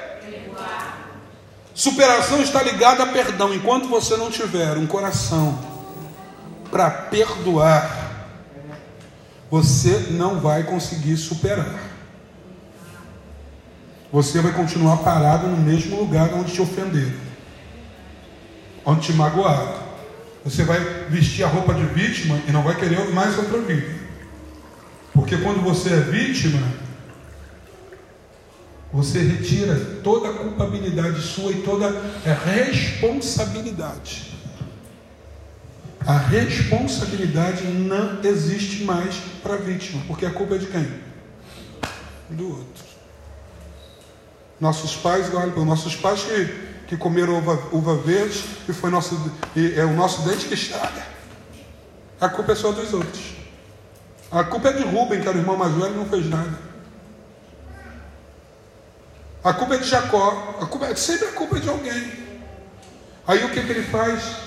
Superação está ligada a perdão. Enquanto você não tiver um coração para perdoar, você não vai conseguir superar. Você vai continuar parado no mesmo lugar onde te ofenderam, onde te magoaram. Você vai vestir a roupa de vítima e não vai querer mais outra vida. Porque quando você é vítima, você retira toda a culpabilidade sua e toda a responsabilidade. A responsabilidade não existe mais para a vítima, porque a culpa é de quem? Do outro. Nossos pais, nossos pais que, que comeram uva, uva verde e foi nosso, e é o nosso dente que estraga. A culpa é só dos outros. A culpa é de Rubem, que era o irmão mais velho, e não fez nada. A culpa é de Jacó. A culpa é, sempre a culpa é de alguém. Aí o que, que ele faz?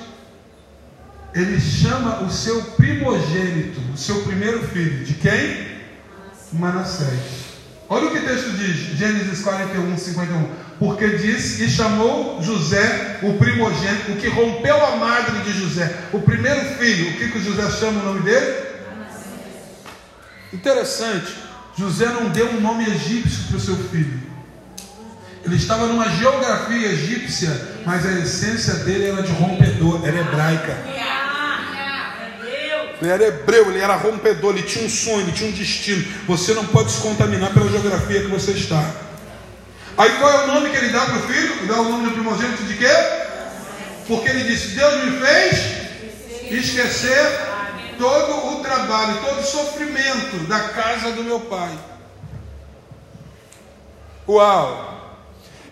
Ele chama o seu primogênito, o seu primeiro filho. De quem? Manassés. Olha o que o texto diz, Gênesis 41, 51. Porque diz, e chamou José, o primogênito, o que rompeu a madre de José, o primeiro filho. O que, que José chama o nome dele? Interessante, José não deu um nome egípcio para o seu filho. Ele estava numa geografia egípcia, mas a essência dele era de rompedor, era hebraica. Ele era hebreu, ele era rompedor, ele tinha um sonho, ele tinha um destino. Você não pode se contaminar pela geografia que você está. Aí qual é o nome que ele dá para o filho? Ele dá o nome do primogênito de quê? Porque ele disse: Deus me fez esquecer todo o trabalho, todo o sofrimento da casa do meu pai. Uau!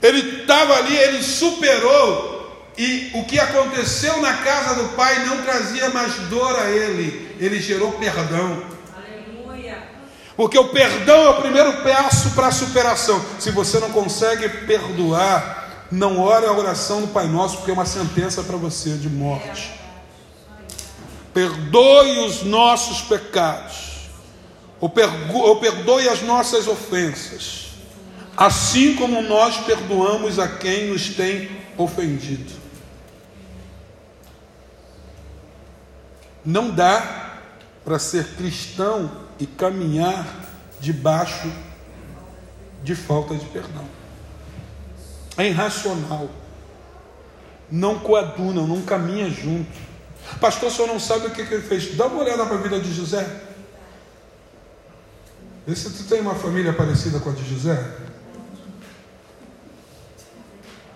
Ele estava ali, ele superou, e o que aconteceu na casa do pai não trazia mais dor a ele, ele gerou perdão. Porque o perdão é o primeiro passo para a superação. Se você não consegue perdoar, não ore a oração do Pai Nosso, porque é uma sentença para você de morte perdoe os nossos pecados, ou, perdoe as nossas ofensas, assim como nós perdoamos a quem nos tem ofendido. Não dá para ser cristão e caminhar debaixo de falta de perdão. É irracional. Não coaduna, não caminha junto. Pastor, o senhor não sabe o que, que ele fez. Dá uma olhada para a vida de José. Vê se tu tem uma família parecida com a de José.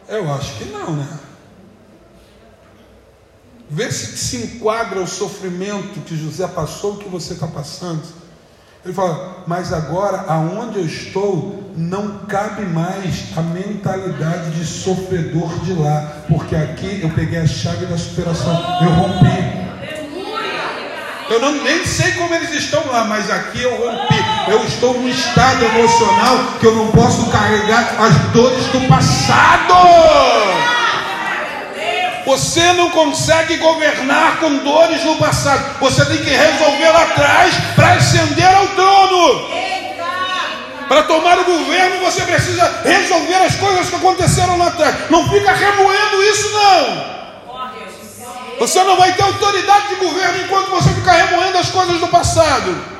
Eu acho que não, né? Vê se se enquadra o sofrimento que José passou, que você está passando. Ele fala, mas agora, aonde eu estou, não cabe mais a mentalidade de sofredor de lá, porque aqui eu peguei a chave da superação, eu rompi. Eu não, nem sei como eles estão lá, mas aqui eu rompi. Eu estou num estado emocional que eu não posso carregar as dores do passado. Você não consegue governar com dores no passado. Você tem que resolver lá atrás para ascender ao trono. Para tomar o governo, você precisa resolver as coisas que aconteceram lá atrás. Não fica remoendo isso, não. Você não vai ter autoridade de governo enquanto você ficar remoendo as coisas do passado.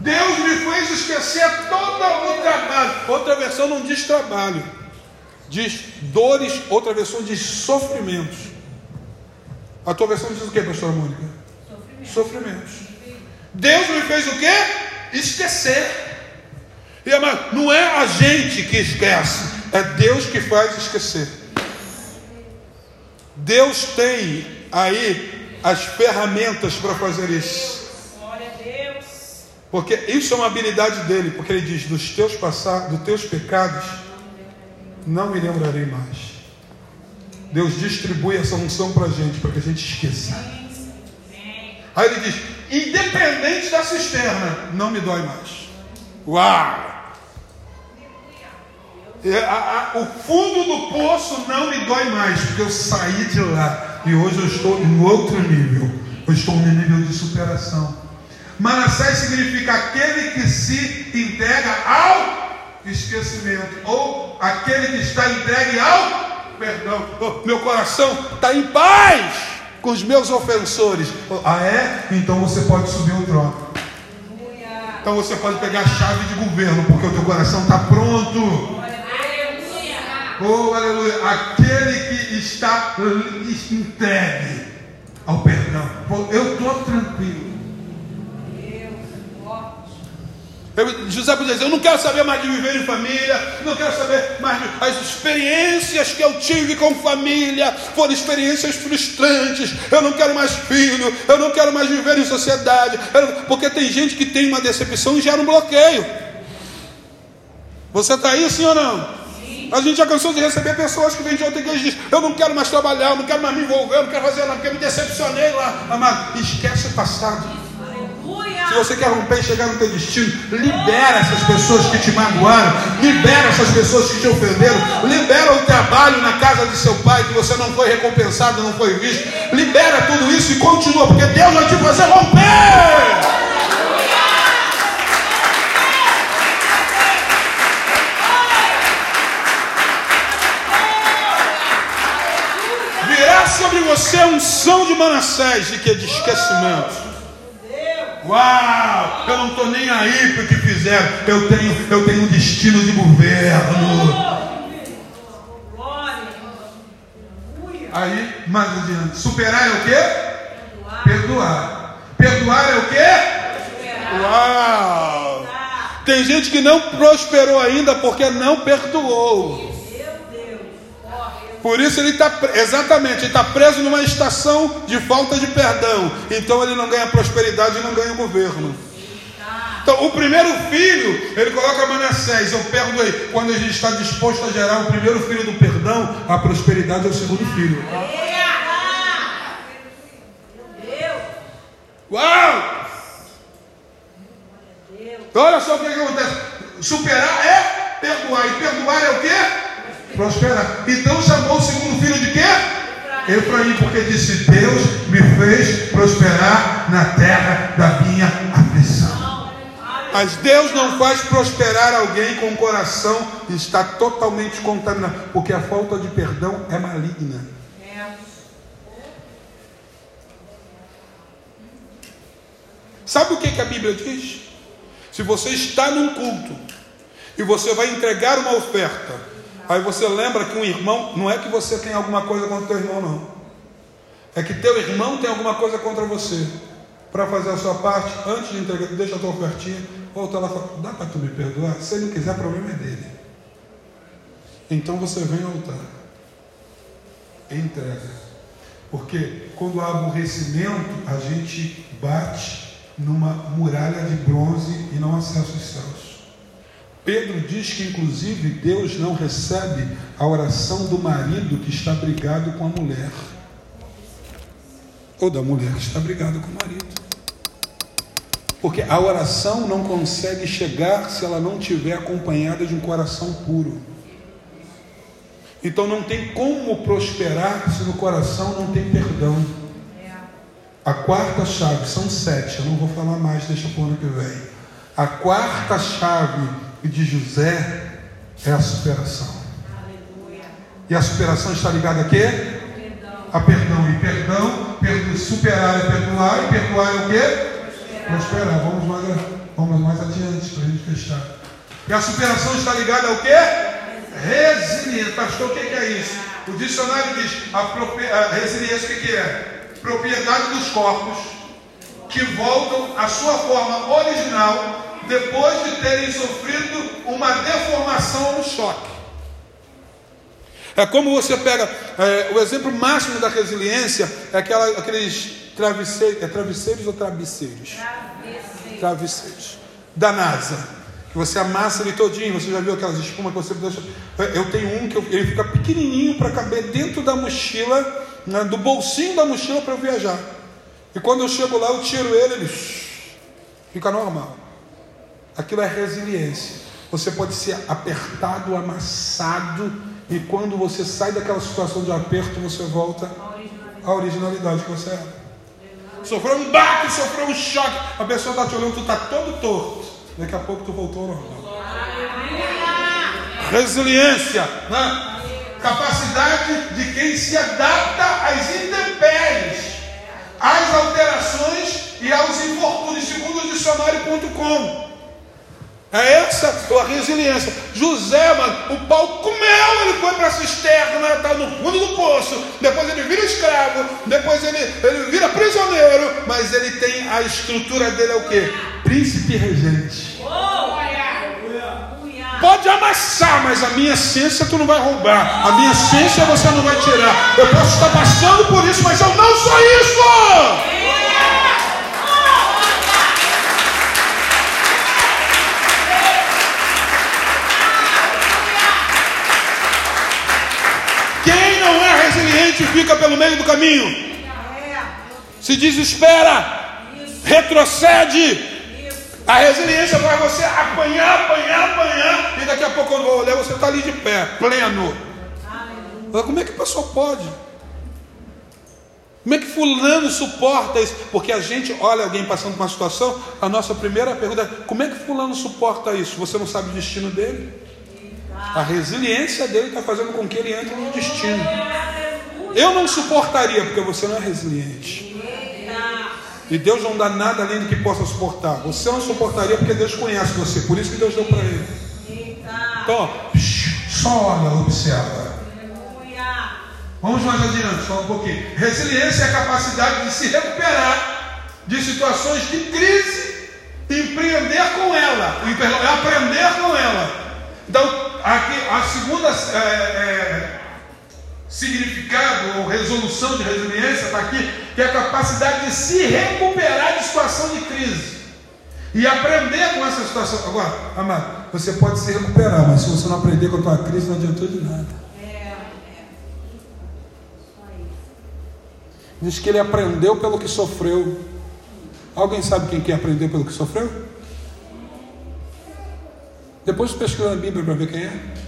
Deus me fez esquecer todo o trabalho. Outra versão não diz trabalho diz dores, outra versão diz sofrimentos. A tua versão diz o que, pastora Mônica? Sofrimentos. sofrimentos. Deus me fez o que? Esquecer. E amado, não é a gente que esquece, é Deus que faz esquecer. Deus tem aí as ferramentas para fazer isso. Porque isso é uma habilidade dele, porque ele diz: dos teus passados, dos teus pecados não me lembrarei mais. Deus distribui essa unção para a gente, para que a gente esqueça. Aí ele diz: independente da cisterna, não me dói mais. Uau! O fundo do poço não me dói mais, porque eu saí de lá e hoje eu estou em outro nível. Eu estou no nível de superação. Manassés significa aquele que se entrega ao esquecimento, ou aquele que está entregue ao perdão. Oh, meu coração está em paz com os meus ofensores. Ah, é? Então você pode subir o trono. Então você pode pegar a chave de governo, porque o teu coração está pronto. Oh, aleluia. Aquele que está entregue ao perdão. Eu estou tranquilo. Eu, José podia dizer: Eu não quero saber mais de viver em família, não quero saber mais de. As experiências que eu tive com família foram experiências frustrantes. Eu não quero mais filho, eu não quero mais viver em sociedade. Porque tem gente que tem uma decepção e gera um bloqueio. Você está aí, sim ou não? A gente já cansou de receber pessoas que vêm de outra igreja e dizem: Eu não quero mais trabalhar, eu não quero mais me envolver, eu não quero fazer nada, porque me decepcionei lá. Amado, esquece o passado. Se você quer romper e chegar no teu destino, libera essas pessoas que te magoaram, libera essas pessoas que te ofenderam, libera o trabalho na casa de seu pai que você não foi recompensado, não foi visto. Libera tudo isso e continua, porque Deus vai te fazer romper. Sobre você um som de Manassés, de que é de esquecimento. Uau! Eu não estou nem aí para o que fizeram. Eu tenho, eu tenho um destino de governo. Aí, mais adiante. Superar é o quê? Perdoar. Perdoar é o quê? Uau! Tem gente que não prosperou ainda porque não perdoou. Por isso ele está, exatamente, ele está preso numa estação de falta de perdão. Então ele não ganha prosperidade e não ganha governo. Então, o primeiro filho, ele coloca Manassés, eu perdoei. Quando a gente está disposto a gerar o primeiro filho do perdão, a prosperidade é o segundo filho. Uau! Então, olha só o que, que acontece. Superar é perdoar. E perdoar é o quê? Prosperar. Então chamou o segundo filho de quê? Efraim, porque disse: Deus me fez prosperar na terra da minha aflição. Mas Deus não faz prosperar alguém com o coração está totalmente contaminado, porque a falta de perdão é maligna. Sabe o que, que a Bíblia diz? Se você está num culto e você vai entregar uma oferta, Aí você lembra que um irmão, não é que você tem alguma coisa contra o teu irmão, não. é que teu irmão tem alguma coisa contra você. Para fazer a sua parte, antes de entregar, deixa a tua ofertinha, volta lá e fala, dá para tu me perdoar? Se ele não quiser, o problema é dele. Então você vem ao altar. Entrega. Porque quando há aborrecimento, a gente bate numa muralha de bronze e não acessa os céus. Pedro diz que, inclusive, Deus não recebe a oração do marido que está brigado com a mulher, ou da mulher que está brigada com o marido. Porque a oração não consegue chegar se ela não tiver acompanhada de um coração puro. Então não tem como prosperar se no coração não tem perdão. A quarta chave, são sete, eu não vou falar mais, deixa para o ano que vem. A quarta chave de José é a superação. E a superação está ligada a quê? A perdão. E perdão, perdão superar é perdoar, e perdoar é o quê? Prosperar. Vamos mais, vamos mais adiante para a gente fechar. E a superação está ligada ao quê? Resiliência. Pastor, o que é isso? O dicionário diz a, a resiliência o que é? Propriedade dos corpos que voltam à sua forma original depois de terem sofrido uma deformação ou um choque. É como você pega é, o exemplo máximo da resiliência é aquela, aqueles travesseiros, é travesseiros ou travesseiros? Travesseiros. Travesseiros da NASA que você amassa ele todinho. Você já viu aquelas espumas que você deixa? Eu tenho um que eu, ele fica pequenininho para caber dentro da mochila, né, do bolsinho da mochila para eu viajar. E quando eu chego lá, eu tiro ele, ele fica normal. Aquilo é resiliência. Você pode ser apertado, amassado, e quando você sai daquela situação de aperto, você volta à originalidade que você era. Sofreu um baque, sofreu um choque. A pessoa está te olhando, tu está todo torto. Daqui a pouco tu voltou ao normal. Resiliência, né? capacidade de quem se adapta às intempéries, às alterações e aos infortúnios, segundo o dicionário.com. É essa a resiliência. José, mano, o pau comeu, ele foi para a cisterna, está no fundo do poço. Depois ele vira escravo, depois ele, ele vira prisioneiro. Mas ele tem a estrutura dele é o que? Príncipe regente. Pode amassar, mas a minha essência tu não vai roubar. A minha essência você não vai tirar. Eu posso estar passando por isso, mas eu não sou isso. Resiliente fica pelo meio do caminho. Se desespera, retrocede. A resiliência faz você apanhar, apanhar, apanhar, e daqui a pouco, quando olhar, você está ali de pé, pleno. Como é que a pessoa pode? Como é que fulano suporta isso? Porque a gente olha alguém passando por uma situação, a nossa primeira pergunta é: como é que fulano suporta isso? Você não sabe o destino dele? A resiliência dele está fazendo com que ele entre no destino. Eu não suportaria, porque você não é resiliente. E Deus não dá nada além do que possa suportar. Você não suportaria porque Deus conhece você. Por isso que Deus deu para ele. Então, só olha, observa. Vamos mais adiante, só um pouquinho. Resiliência é a capacidade de se recuperar de situações de crise e empreender com ela, aprender com ela. Então, aqui a segunda é, é, significado ou resolução de resiliência está aqui, que é a capacidade de se recuperar de situação de crise e aprender com essa situação. Agora, amado, você pode se recuperar, mas se você não aprender com a tua crise, não adiantou de nada. É, é. Diz que ele aprendeu pelo que sofreu. Alguém sabe quem que aprendeu pelo que sofreu? Depois pesquisa na Bíblia para ver quem é.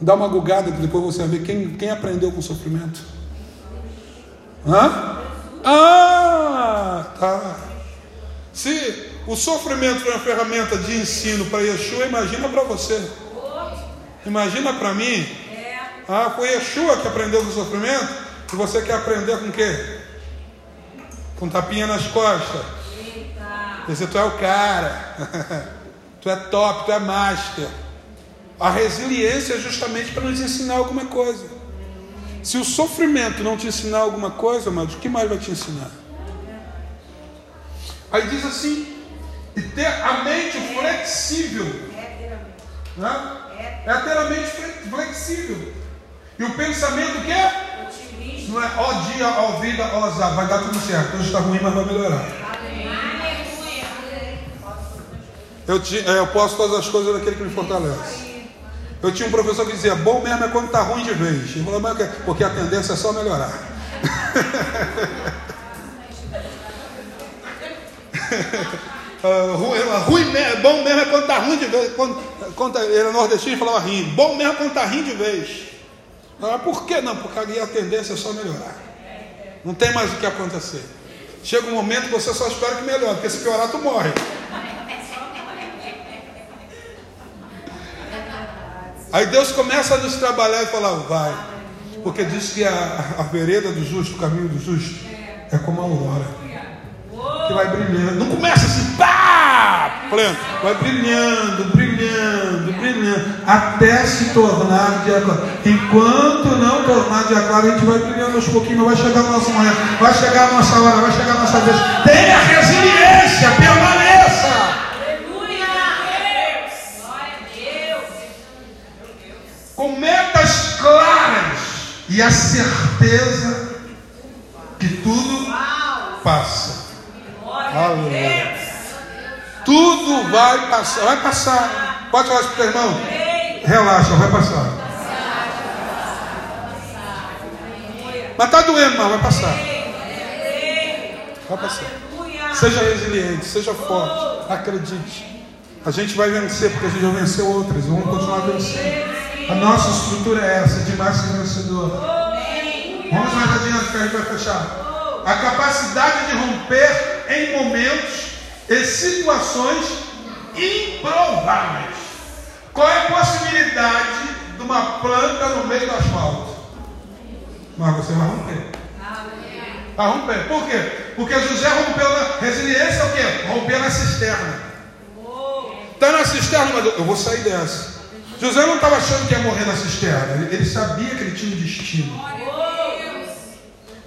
Dá uma gugada que depois você vai ver quem, quem aprendeu com o sofrimento. Hã? Ah, tá. Se o sofrimento foi uma ferramenta de ensino para Yeshua, imagina para você. Imagina para mim. Ah, foi Yeshua que aprendeu com o sofrimento. E você quer aprender com o quê? Com tapinha nas costas. Esse tu é o cara. tu é top, tu é master. A resiliência é justamente para nos ensinar alguma coisa. Se o sofrimento não te ensinar alguma coisa, mas o que mais vai te ensinar? Aí diz assim, e ter a mente flexível. Né? É ter a mente flexível. E o pensamento que é? Não é ó dia, ó vida, ó azar. Vai dar tudo certo. Hoje está ruim, mas vai melhorar. Eu, é, eu posso todas as coisas daquele que me fortalece. Eu tinha um professor que dizia, bom mesmo é quando está ruim de vez. Ele falou, porque a tendência é só melhorar. uh, ruim, ruim, bom mesmo é quando está ruim de vez. Quando, quando ele era nordestino, falava rindo. Bom mesmo é quando está rindo de vez. Ah, por que não? Porque a tendência é só melhorar. Não tem mais o que acontecer. Chega um momento que você só espera que melhore, porque se piorar, tu morre. Aí Deus começa a nos trabalhar e falar, vai. Porque diz que a, a vereda do justo, o caminho do justo, é como a aurora que vai brilhando. Não começa assim, pá! Pleno. Vai brilhando, brilhando, brilhando, até se tornar dia claro. Enquanto não tornar dia claro, a gente vai brilhando aos pouquinhos, vai chegar a nossa manhã, vai chegar a nossa hora, vai chegar a nossa vez. Tenha resiliência, permaneça. Com metas claras e a certeza que tudo passa. Aleluia. Tudo vai passar. Vai passar. Pode falar para o irmão? Relaxa, vai passar. Mas está doendo, mas vai passar. Vai passar. Seja resiliente, seja forte. Acredite. A gente vai vencer porque a gente já venceu outras. Vamos continuar vencendo. A nossa estrutura é essa, de mais vencedor. Vamos mais adiante que a gente vai fechar a capacidade de romper em momentos e situações improváveis. Qual é a possibilidade de uma planta no meio do asfalto? Mas você vai romper. Vai romper. Por quê? Porque José rompeu na resiliência é o quê? Romper na cisterna. Está na cisterna, mas eu vou sair dessa. José não estava achando que ia morrer na cisterna. Ele, ele sabia que ele tinha um destino.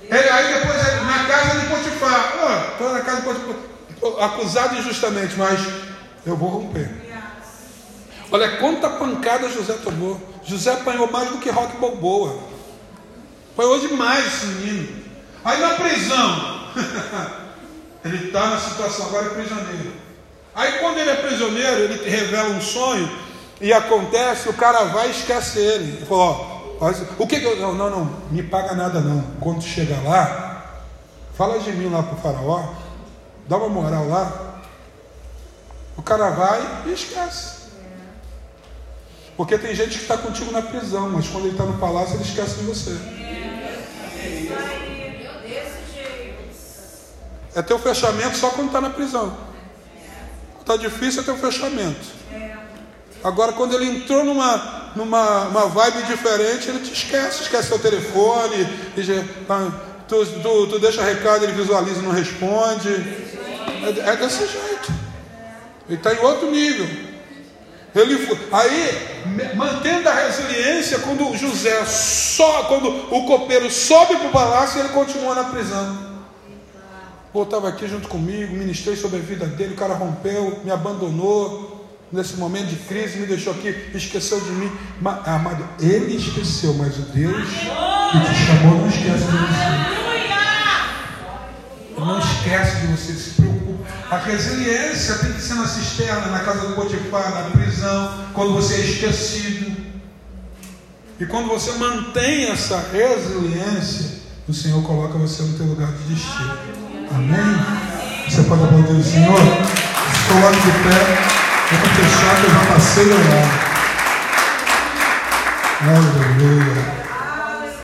Ele, aí depois, na casa de Potifar, estou oh, na casa de Potifar, acusado injustamente, mas eu vou romper. Olha quanta pancada José tomou. José apanhou mais do que Rock Balboa. Apanhou demais esse menino. Aí na prisão, ele está na situação, agora é prisioneiro. Aí quando ele é prisioneiro, ele revela um sonho e acontece, o cara vai e esquece ele. Ele falou, ó, o que, que eu. Não, não, não, me paga nada não. Quando chegar lá, fala de mim lá para o faraó, dá uma moral lá. O cara vai e esquece. Porque tem gente que está contigo na prisão, mas quando ele está no palácio, ele esquece de você. É teu fechamento só quando está na prisão. Está difícil é teu fechamento. Agora, quando ele entrou numa, numa uma vibe diferente, ele te esquece, esquece seu telefone, ah, tu, tu, tu deixa recado, ele visualiza e não responde. É, é desse jeito. Ele está em outro nível. Ele, aí, mantendo a resiliência, quando José só, quando o copeiro sobe para o palácio, ele continua na prisão. Pô, estava aqui junto comigo, ministrei sobre a vida dele, o cara rompeu, me abandonou nesse momento de crise, me deixou aqui, esqueceu de mim. Mas, amado, ele esqueceu, mas o Deus que te chamou não esquece de você. Ele não esquece de você, se preocupa. A resiliência tem que ser na cisterna, na casa do Potifar, na prisão, quando você é esquecido. E quando você mantém essa resiliência, o Senhor coloca você no teu lugar de destino. Amém? Você pode aplaudir o Senhor? Estou lá de pé. Vamos fechar que eu já passei o horário. Aleluia.